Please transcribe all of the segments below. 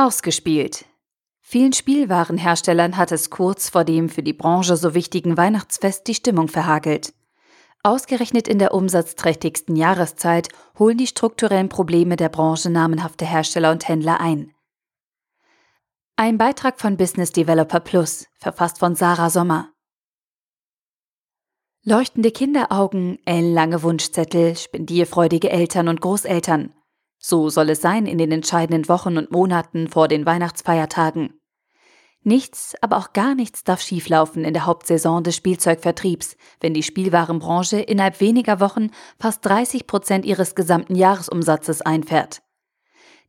Ausgespielt. Vielen Spielwarenherstellern hat es kurz vor dem für die Branche so wichtigen Weihnachtsfest die Stimmung verhagelt. Ausgerechnet in der umsatzträchtigsten Jahreszeit holen die strukturellen Probleme der Branche namenhafte Hersteller und Händler ein. Ein Beitrag von Business Developer Plus, verfasst von Sarah Sommer. Leuchtende Kinderaugen, ellenlange Wunschzettel, spendierfreudige Eltern und Großeltern. So soll es sein in den entscheidenden Wochen und Monaten vor den Weihnachtsfeiertagen. Nichts, aber auch gar nichts darf schieflaufen in der Hauptsaison des Spielzeugvertriebs, wenn die Spielwarenbranche innerhalb weniger Wochen fast 30 Prozent ihres gesamten Jahresumsatzes einfährt.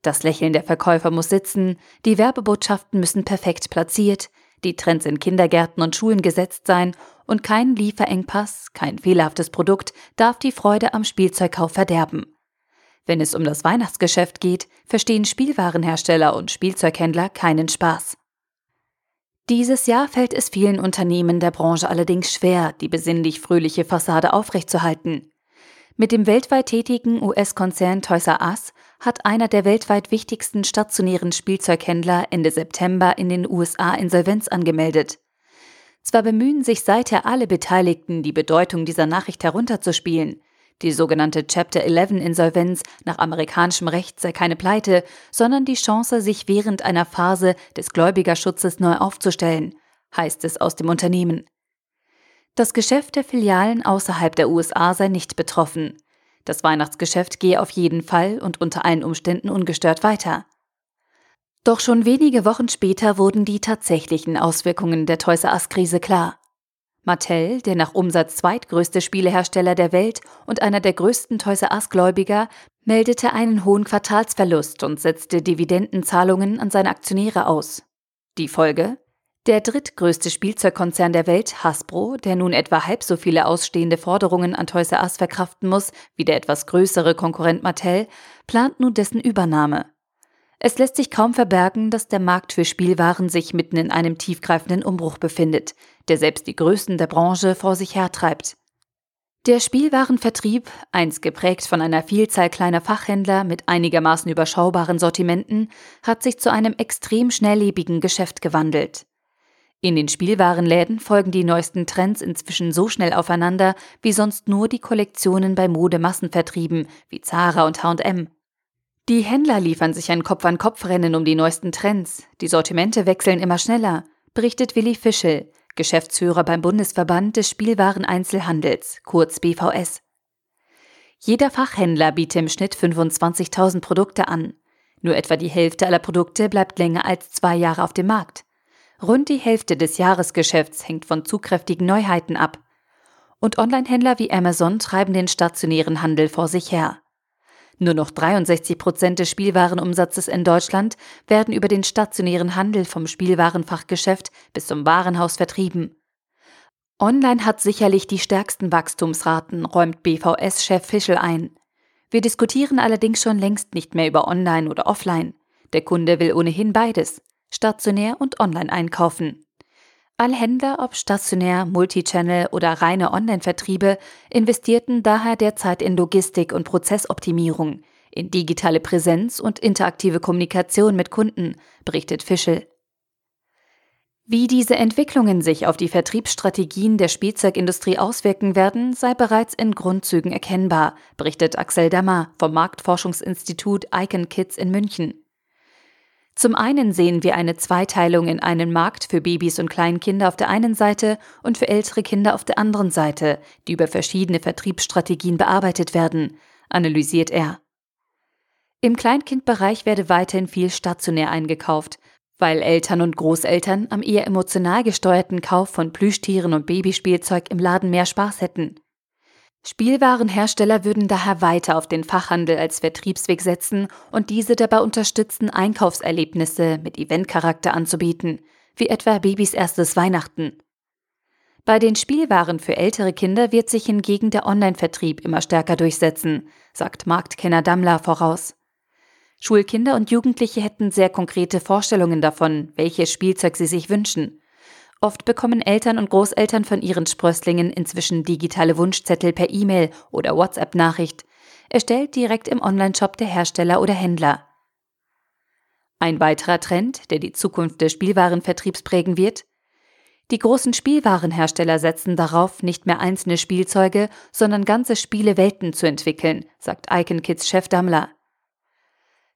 Das Lächeln der Verkäufer muss sitzen, die Werbebotschaften müssen perfekt platziert, die Trends in Kindergärten und Schulen gesetzt sein und kein Lieferengpass, kein fehlerhaftes Produkt darf die Freude am Spielzeugkauf verderben. Wenn es um das Weihnachtsgeschäft geht, verstehen Spielwarenhersteller und Spielzeughändler keinen Spaß. Dieses Jahr fällt es vielen Unternehmen der Branche allerdings schwer, die besinnlich fröhliche Fassade aufrechtzuerhalten. Mit dem weltweit tätigen US-Konzern Toys R Us hat einer der weltweit wichtigsten stationären Spielzeughändler Ende September in den USA Insolvenz angemeldet. Zwar bemühen sich seither alle Beteiligten, die Bedeutung dieser Nachricht herunterzuspielen, die sogenannte Chapter 11 Insolvenz nach amerikanischem Recht sei keine Pleite, sondern die Chance, sich während einer Phase des Gläubigerschutzes neu aufzustellen, heißt es aus dem Unternehmen. Das Geschäft der Filialen außerhalb der USA sei nicht betroffen. Das Weihnachtsgeschäft gehe auf jeden Fall und unter allen Umständen ungestört weiter. Doch schon wenige Wochen später wurden die tatsächlichen Auswirkungen der Toys R Us-Krise klar. Mattel, der nach Umsatz zweitgrößte Spielehersteller der Welt und einer der größten Toys R Us-Gläubiger, meldete einen hohen Quartalsverlust und setzte Dividendenzahlungen an seine Aktionäre aus. Die Folge? Der drittgrößte Spielzeugkonzern der Welt, Hasbro, der nun etwa halb so viele ausstehende Forderungen an Toys R Us verkraften muss wie der etwas größere Konkurrent Mattel, plant nun dessen Übernahme. Es lässt sich kaum verbergen, dass der Markt für Spielwaren sich mitten in einem tiefgreifenden Umbruch befindet, der selbst die Größten der Branche vor sich hertreibt. Der Spielwarenvertrieb, einst geprägt von einer Vielzahl kleiner Fachhändler mit einigermaßen überschaubaren Sortimenten, hat sich zu einem extrem schnelllebigen Geschäft gewandelt. In den Spielwarenläden folgen die neuesten Trends inzwischen so schnell aufeinander wie sonst nur die Kollektionen bei Modemassenvertrieben wie Zara und H&M. Die Händler liefern sich ein Kopf-an-Kopf-Rennen um die neuesten Trends. Die Sortimente wechseln immer schneller, berichtet Willi Fischel, Geschäftsführer beim Bundesverband des Spielwareneinzelhandels, kurz BVS. Jeder Fachhändler bietet im Schnitt 25.000 Produkte an. Nur etwa die Hälfte aller Produkte bleibt länger als zwei Jahre auf dem Markt. Rund die Hälfte des Jahresgeschäfts hängt von zugkräftigen Neuheiten ab. Und Onlinehändler wie Amazon treiben den stationären Handel vor sich her. Nur noch 63 Prozent des Spielwarenumsatzes in Deutschland werden über den stationären Handel vom Spielwarenfachgeschäft bis zum Warenhaus vertrieben. Online hat sicherlich die stärksten Wachstumsraten, räumt BVS-Chef Fischel ein. Wir diskutieren allerdings schon längst nicht mehr über Online oder Offline. Der Kunde will ohnehin beides, stationär und online einkaufen. Alle Händler, ob stationär, Multichannel oder reine Online-Vertriebe, investierten daher derzeit in Logistik und Prozessoptimierung, in digitale Präsenz und interaktive Kommunikation mit Kunden, berichtet Fischel. Wie diese Entwicklungen sich auf die Vertriebsstrategien der Spielzeugindustrie auswirken werden, sei bereits in Grundzügen erkennbar, berichtet Axel Dammer vom Marktforschungsinstitut Icon Kids in München. Zum einen sehen wir eine Zweiteilung in einen Markt für Babys und Kleinkinder auf der einen Seite und für ältere Kinder auf der anderen Seite, die über verschiedene Vertriebsstrategien bearbeitet werden, analysiert er. Im Kleinkindbereich werde weiterhin viel stationär eingekauft, weil Eltern und Großeltern am eher emotional gesteuerten Kauf von Plüschtieren und Babyspielzeug im Laden mehr Spaß hätten. Spielwarenhersteller würden daher weiter auf den Fachhandel als Vertriebsweg setzen und diese dabei unterstützen, Einkaufserlebnisse mit Eventcharakter anzubieten, wie etwa Babys erstes Weihnachten. Bei den Spielwaren für ältere Kinder wird sich hingegen der Online-Vertrieb immer stärker durchsetzen, sagt Marktkenner Dammler voraus. Schulkinder und Jugendliche hätten sehr konkrete Vorstellungen davon, welches Spielzeug sie sich wünschen. Oft bekommen Eltern und Großeltern von ihren Sprösslingen inzwischen digitale Wunschzettel per E-Mail oder WhatsApp-Nachricht, erstellt direkt im Onlineshop der Hersteller oder Händler. Ein weiterer Trend, der die Zukunft des Spielwarenvertriebs prägen wird? Die großen Spielwarenhersteller setzen darauf, nicht mehr einzelne Spielzeuge, sondern ganze Spielewelten zu entwickeln, sagt Icon Kids Chef Dammler.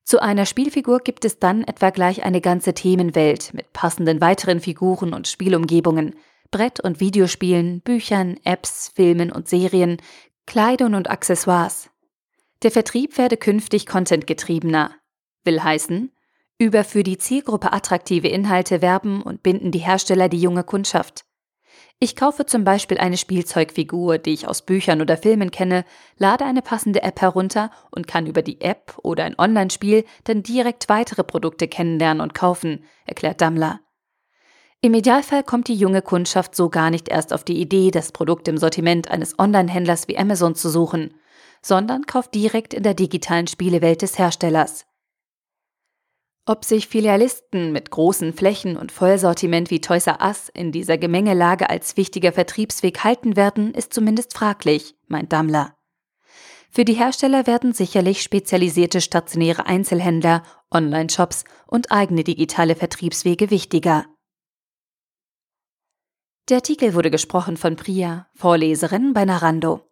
Zu einer Spielfigur gibt es dann etwa gleich eine ganze Themenwelt mit passenden weiteren Figuren und Spielumgebungen, Brett- und Videospielen, Büchern, Apps, Filmen und Serien, Kleidung und Accessoires. Der Vertrieb werde künftig contentgetriebener. Will heißen, über für die Zielgruppe attraktive Inhalte werben und binden die Hersteller die junge Kundschaft. Ich kaufe zum Beispiel eine Spielzeugfigur, die ich aus Büchern oder Filmen kenne, lade eine passende App herunter und kann über die App oder ein Online-Spiel dann direkt weitere Produkte kennenlernen und kaufen, erklärt Dammler. Im Idealfall kommt die junge Kundschaft so gar nicht erst auf die Idee, das Produkt im Sortiment eines Online-Händlers wie Amazon zu suchen, sondern kauft direkt in der digitalen Spielewelt des Herstellers. Ob sich Filialisten mit großen Flächen und Vollsortiment wie Toys R Us in dieser Gemengelage als wichtiger Vertriebsweg halten werden, ist zumindest fraglich, meint Dammler. Für die Hersteller werden sicherlich spezialisierte stationäre Einzelhändler, Online-Shops und eigene digitale Vertriebswege wichtiger. Der Artikel wurde gesprochen von Priya, Vorleserin bei Narando.